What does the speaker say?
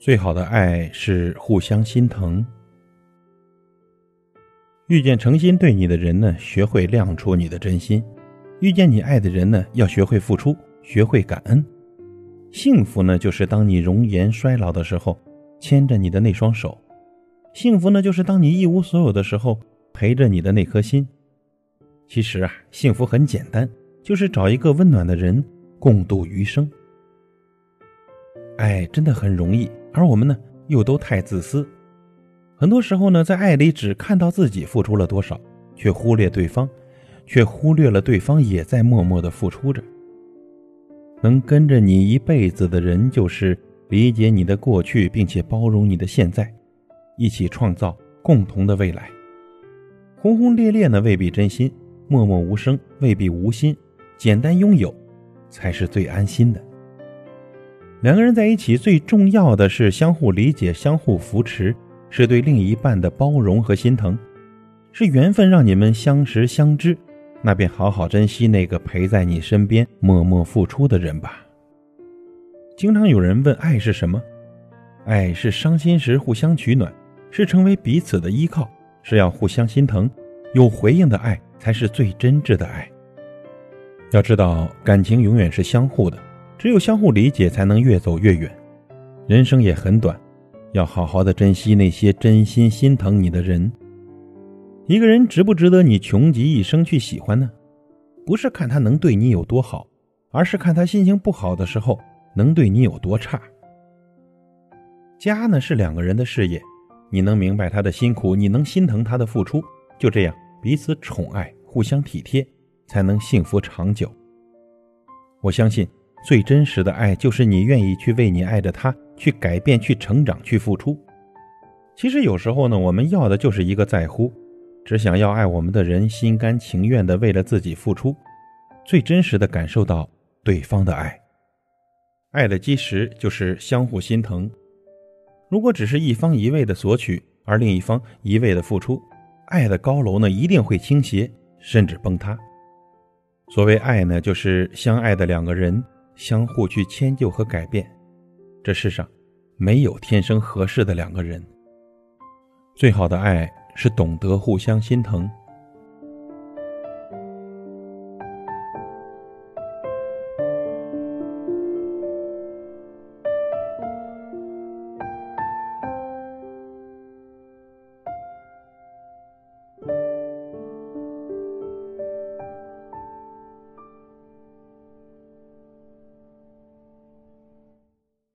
最好的爱是互相心疼。遇见诚心对你的人呢，学会亮出你的真心；遇见你爱的人呢，要学会付出，学会感恩。幸福呢，就是当你容颜衰老的时候，牵着你的那双手；幸福呢，就是当你一无所有的时候，陪着你的那颗心。其实啊，幸福很简单，就是找一个温暖的人共度余生。爱真的很容易，而我们呢，又都太自私。很多时候呢，在爱里只看到自己付出了多少，却忽略对方，却忽略了对方也在默默的付出着。能跟着你一辈子的人，就是理解你的过去，并且包容你的现在，一起创造共同的未来。轰轰烈烈呢未必真心，默默无声未必无心，简单拥有，才是最安心的。两个人在一起，最重要的是相互理解、相互扶持。是对另一半的包容和心疼，是缘分让你们相识相知，那便好好珍惜那个陪在你身边默默付出的人吧。经常有人问爱是什么？爱是伤心时互相取暖，是成为彼此的依靠，是要互相心疼，有回应的爱才是最真挚的爱。要知道，感情永远是相互的，只有相互理解，才能越走越远。人生也很短。要好好的珍惜那些真心心疼你的人。一个人值不值得你穷极一生去喜欢呢？不是看他能对你有多好，而是看他心情不好的时候能对你有多差。家呢是两个人的事业，你能明白他的辛苦，你能心疼他的付出，就这样彼此宠爱，互相体贴，才能幸福长久。我相信。最真实的爱，就是你愿意去为你爱的他去改变、去成长、去付出。其实有时候呢，我们要的就是一个在乎，只想要爱我们的人心甘情愿的为了自己付出，最真实的感受到对方的爱。爱的基石就是相互心疼。如果只是一方一味的索取，而另一方一味的付出，爱的高楼呢一定会倾斜，甚至崩塌。所谓爱呢，就是相爱的两个人。相互去迁就和改变，这世上没有天生合适的两个人。最好的爱是懂得互相心疼。